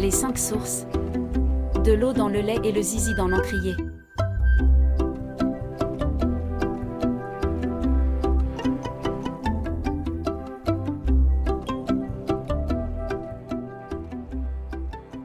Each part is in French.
Les cinq sources. De l'eau dans le lait et le zizi dans l'encrier.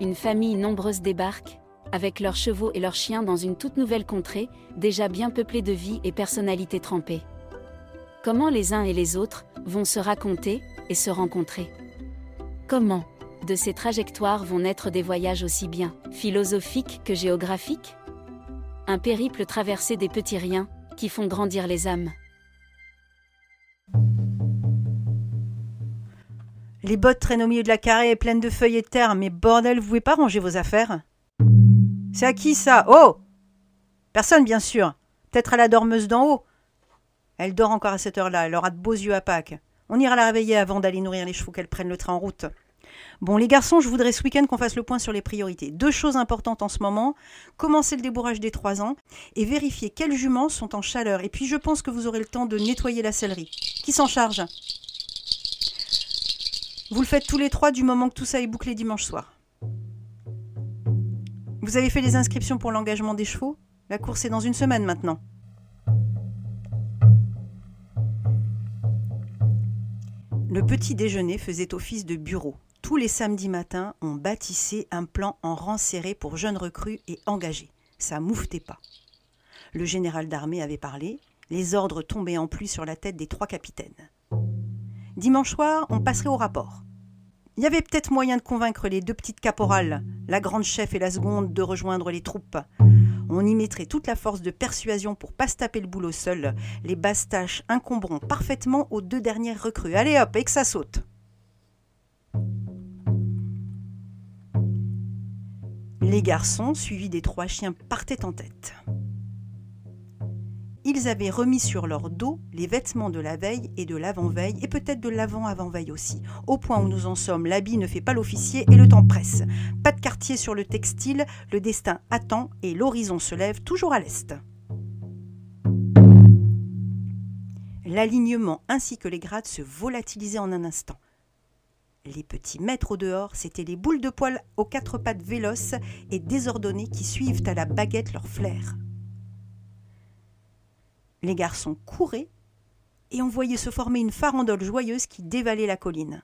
Une famille nombreuse débarque, avec leurs chevaux et leurs chiens dans une toute nouvelle contrée, déjà bien peuplée de vie et personnalités trempées. Comment les uns et les autres vont se raconter et se rencontrer? Comment? De ces trajectoires vont naître des voyages aussi bien philosophiques que géographiques? Un périple traversé des petits riens qui font grandir les âmes. Les bottes traînent au milieu de la carrée pleines de feuilles et de terre, mais bordel, vous pouvez pas ranger vos affaires? C'est à qui ça? Oh Personne, bien sûr. Peut-être à la dormeuse d'en haut. Elle dort encore à cette heure-là, elle aura de beaux yeux à Pâques. On ira la réveiller avant d'aller nourrir les chevaux qu'elle prenne le train en route. Bon, les garçons, je voudrais ce week-end qu'on fasse le point sur les priorités. Deux choses importantes en ce moment. Commencer le débourrage des trois ans et vérifier quelles juments sont en chaleur. Et puis, je pense que vous aurez le temps de nettoyer la sellerie. Qui s'en charge? Vous le faites tous les trois du moment que tout ça est bouclé dimanche soir. Vous avez fait les inscriptions pour l'engagement des chevaux? La course est dans une semaine maintenant. Le petit déjeuner faisait office de bureau. Tous les samedis matins, on bâtissait un plan en rang serré pour jeunes recrues et engagés. Ça mouffetait pas. Le général d'armée avait parlé, les ordres tombaient en pluie sur la tête des trois capitaines. Dimanche soir, on passerait au rapport. Il y avait peut-être moyen de convaincre les deux petites caporales, la grande chef et la seconde, de rejoindre les troupes. On y mettrait toute la force de persuasion pour pas se taper le boulot seul. Les basses tâches incomberont parfaitement aux deux dernières recrues. Allez hop, et que ça saute. Les garçons, suivis des trois chiens, partaient en tête. Ils avaient remis sur leur dos les vêtements de la veille et de l'avant-veille, et peut-être de l'avant-avant-veille aussi. Au point où nous en sommes, l'habit ne fait pas l'officier et le temps presse. Pas de quartier sur le textile, le destin attend et l'horizon se lève toujours à l'est. L'alignement ainsi que les grades se volatilisaient en un instant. Les petits maîtres au dehors, c'étaient les boules de poil aux quatre pattes véloces et désordonnées qui suivent à la baguette leur flair. Les garçons couraient et on voyait se former une farandole joyeuse qui dévalait la colline.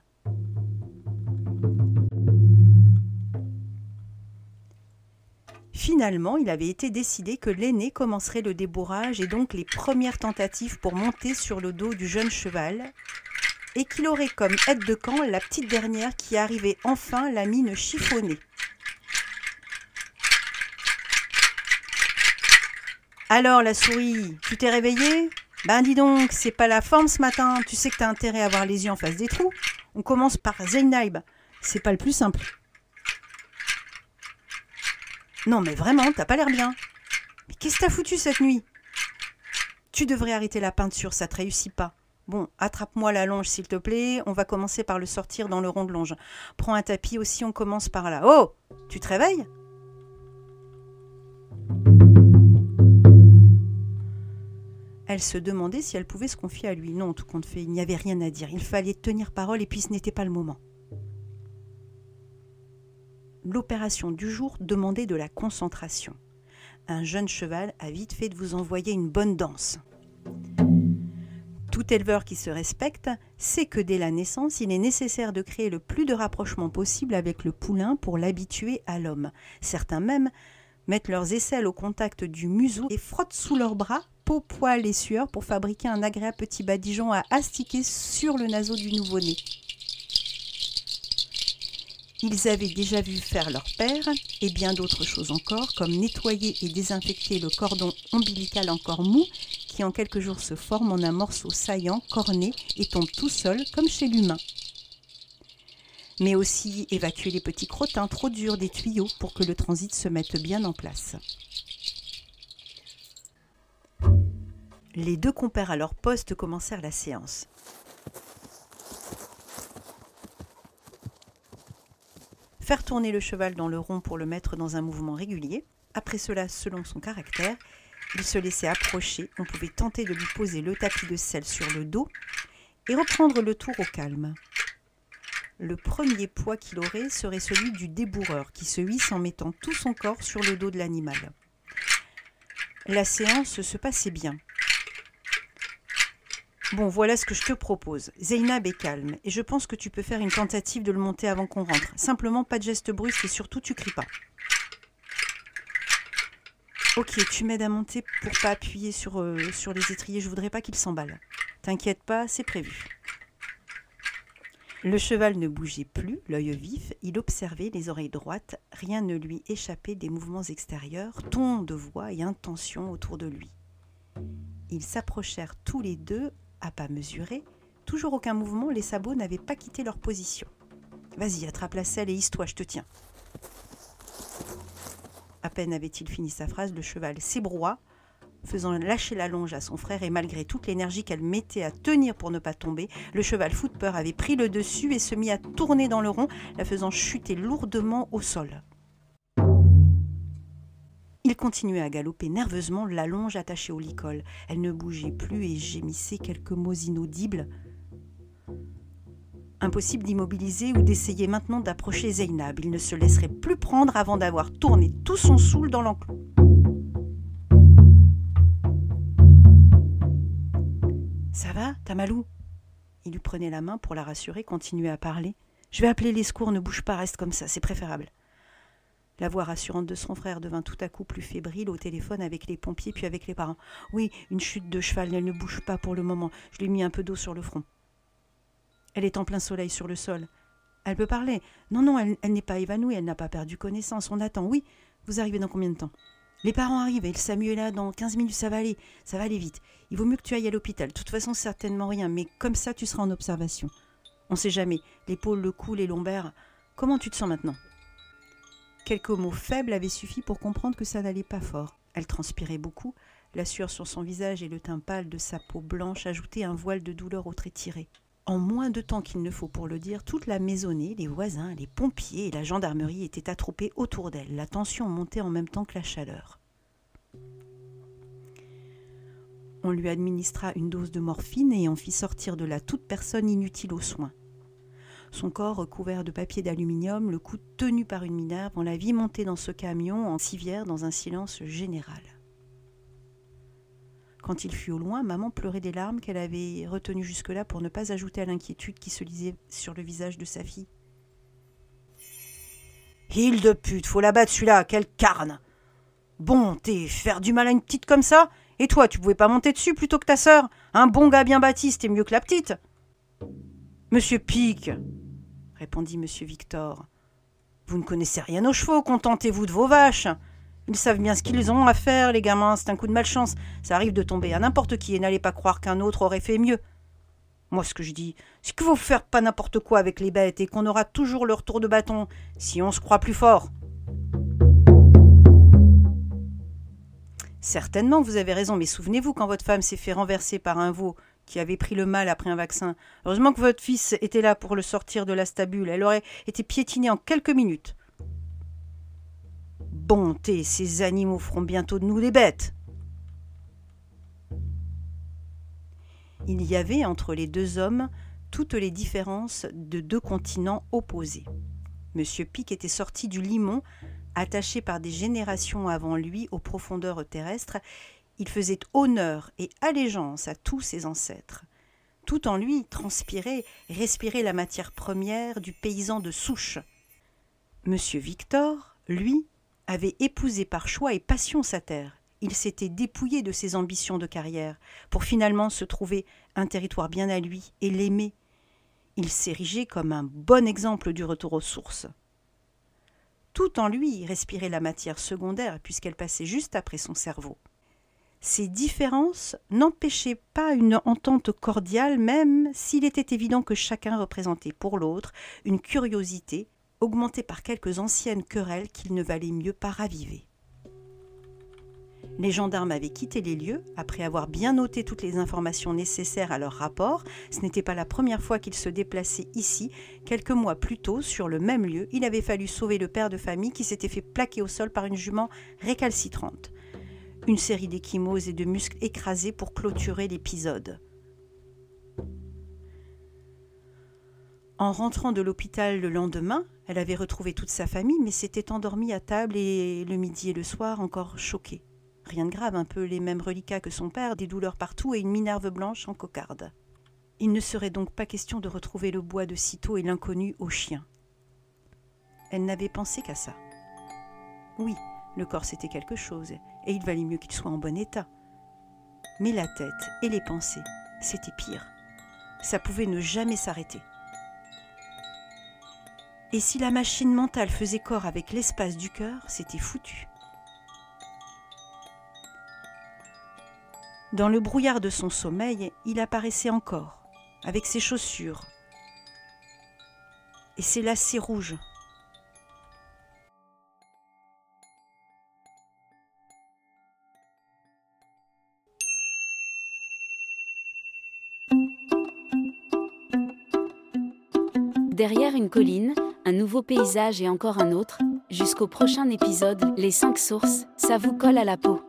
Finalement, il avait été décidé que l'aîné commencerait le débourrage et donc les premières tentatives pour monter sur le dos du jeune cheval, et qu'il aurait comme aide de camp la petite dernière qui arrivait enfin la mine chiffonnée. Alors la souris, tu t'es réveillée? Ben dis donc, c'est pas la forme ce matin, tu sais que t'as intérêt à avoir les yeux en face des trous. On commence par Zeynab, c'est pas le plus simple. Non mais vraiment, t'as pas l'air bien. Mais qu'est-ce que t'as foutu cette nuit? Tu devrais arrêter la peinture, ça te réussit pas. Bon, attrape-moi la longe, s'il te plaît. On va commencer par le sortir dans le rond de longe. Prends un tapis aussi, on commence par là. Oh Tu te réveilles? Elle se demandait si elle pouvait se confier à lui. Non, tout compte fait, il n'y avait rien à dire. Il fallait tenir parole et puis ce n'était pas le moment. L'opération du jour demandait de la concentration. Un jeune cheval a vite fait de vous envoyer une bonne danse. Tout éleveur qui se respecte sait que dès la naissance, il est nécessaire de créer le plus de rapprochement possible avec le poulain pour l'habituer à l'homme. Certains même mettent leurs aisselles au contact du museau et frottent sous leurs bras, peau, poils et sueur pour fabriquer un agréable petit badigeon à astiquer sur le naseau du nouveau-né. Ils avaient déjà vu faire leur père et bien d'autres choses encore, comme nettoyer et désinfecter le cordon ombilical encore mou qui en quelques jours se forme en un morceau saillant, corné et tombe tout seul comme chez l'humain. Mais aussi évacuer les petits crottins trop durs des tuyaux pour que le transit se mette bien en place. Les deux compères à leur poste commencèrent la séance. Faire tourner le cheval dans le rond pour le mettre dans un mouvement régulier. Après cela, selon son caractère, il se laissait approcher. On pouvait tenter de lui poser le tapis de sel sur le dos et reprendre le tour au calme. Le premier poids qu'il aurait serait celui du débourreur, qui se hisse en mettant tout son corps sur le dos de l'animal. La séance se passait bien. Bon, voilà ce que je te propose. Zeynab est calme, et je pense que tu peux faire une tentative de le monter avant qu'on rentre. Simplement, pas de geste brusque et surtout, tu cries pas. Ok, tu m'aides à monter pour pas appuyer sur, euh, sur les étriers, je voudrais pas qu'il s'emballe. T'inquiète pas, c'est prévu. Le cheval ne bougeait plus, l'œil vif, il observait les oreilles droites, rien ne lui échappait des mouvements extérieurs, ton de voix et intention autour de lui. Ils s'approchèrent tous les deux, à pas mesurés, toujours aucun mouvement, les sabots n'avaient pas quitté leur position. Vas-y, attrape la selle et hisse-toi, je te tiens. À peine avait-il fini sa phrase, le cheval s'ébroua, faisant lâcher la longe à son frère, et malgré toute l'énergie qu'elle mettait à tenir pour ne pas tomber, le cheval fou de peur avait pris le dessus et se mit à tourner dans le rond, la faisant chuter lourdement au sol. Il continuait à galoper nerveusement, la longe attachée au licol. Elle ne bougeait plus et gémissait quelques mots inaudibles. Impossible d'immobiliser ou d'essayer maintenant d'approcher Zeynab. Il ne se laisserait plus prendre avant d'avoir tourné tout son soul dans l'enclos. Ça va, Tamalou? Il lui prenait la main pour la rassurer, continuait à parler. Je vais appeler les secours, ne bouge pas, reste comme ça, c'est préférable. La voix rassurante de son frère devint tout à coup plus fébrile au téléphone avec les pompiers puis avec les parents. Oui, une chute de cheval, elle ne bouge pas pour le moment. Je lui ai mis un peu d'eau sur le front. Elle est en plein soleil sur le sol. Elle peut parler. Non, non, elle, n'est pas évanouie, elle n'a pas perdu connaissance. On attend. Oui, vous arrivez dans combien de temps? Les parents arrivent et le Samuel est là dans 15 minutes, ça va aller, ça va aller vite. Il vaut mieux que tu ailles à l'hôpital. De toute façon, certainement rien, mais comme ça, tu seras en observation. On sait jamais. L'épaule, le cou, les lombaires. Comment tu te sens maintenant? Quelques mots faibles avaient suffi pour comprendre que ça n'allait pas fort. Elle transpirait beaucoup. La sueur sur son visage et le teint pâle de sa peau blanche ajoutaient un voile de douleur au trait tiré. En moins de temps qu'il ne faut pour le dire, toute la maisonnée, les voisins, les pompiers et la gendarmerie étaient attroupés autour d'elle. La tension montait en même temps que la chaleur. On lui administra une dose de morphine et en fit sortir de là toute personne inutile aux soins. Son corps recouvert de papier d'aluminium, le cou tenu par une minerve, on la vit monter dans ce camion en civière dans un silence général. Quand il fut au loin, maman pleurait des larmes qu'elle avait retenues jusque-là pour ne pas ajouter à l'inquiétude qui se lisait sur le visage de sa fille. Hile de pute, faut la battre celui-là, quelle carne Bon, t'es faire du mal à une petite comme ça Et toi, tu pouvais pas monter dessus plutôt que ta sœur Un bon gars bien bâti, c'était mieux que la petite Monsieur Pic, répondit monsieur Victor. Vous ne connaissez rien aux chevaux, contentez-vous de vos vaches. Ils savent bien ce qu'ils ont à faire, les gamins, c'est un coup de malchance. Ça arrive de tomber à n'importe qui et n'allez pas croire qu'un autre aurait fait mieux. Moi, ce que je dis, c'est qu'il faut faire pas n'importe quoi avec les bêtes et qu'on aura toujours leur tour de bâton si on se croit plus fort. Certainement, vous avez raison, mais souvenez-vous quand votre femme s'est fait renverser par un veau qui avait pris le mal après un vaccin. Heureusement que votre fils était là pour le sortir de la stabule. Elle aurait été piétinée en quelques minutes. Bonté, ces animaux feront bientôt de nous des bêtes. Il y avait entre les deux hommes toutes les différences de deux continents opposés. Monsieur Pic était sorti du limon, attaché par des générations avant lui aux profondeurs terrestres. Il faisait honneur et allégeance à tous ses ancêtres. Tout en lui transpirait, respirait la matière première du paysan de souche. Monsieur Victor, lui, avait épousé par choix et passion sa terre. Il s'était dépouillé de ses ambitions de carrière pour finalement se trouver un territoire bien à lui et l'aimer. Il s'érigeait comme un bon exemple du retour aux sources. Tout en lui respirait la matière secondaire puisqu'elle passait juste après son cerveau. Ces différences n'empêchaient pas une entente cordiale même s'il était évident que chacun représentait pour l'autre une curiosité augmenté par quelques anciennes querelles qu'il ne valait mieux pas raviver. Les gendarmes avaient quitté les lieux après avoir bien noté toutes les informations nécessaires à leur rapport. Ce n'était pas la première fois qu'ils se déplaçaient ici. Quelques mois plus tôt, sur le même lieu, il avait fallu sauver le père de famille qui s'était fait plaquer au sol par une jument récalcitrante. Une série d'échymoses et de muscles écrasés pour clôturer l'épisode. En rentrant de l'hôpital le lendemain, elle avait retrouvé toute sa famille, mais s'était endormie à table et le midi et le soir encore choquée. Rien de grave, un peu les mêmes reliquats que son père, des douleurs partout et une minerve blanche en cocarde. Il ne serait donc pas question de retrouver le bois de sitôt et l'inconnu au chien. Elle n'avait pensé qu'à ça. Oui, le corps c'était quelque chose, et il valait mieux qu'il soit en bon état. Mais la tête et les pensées, c'était pire. Ça pouvait ne jamais s'arrêter. Et si la machine mentale faisait corps avec l'espace du cœur, c'était foutu. Dans le brouillard de son sommeil, il apparaissait encore, avec ses chaussures et ses lacets rouges. Derrière une colline, un nouveau paysage et encore un autre, jusqu'au prochain épisode, les 5 sources, ça vous colle à la peau.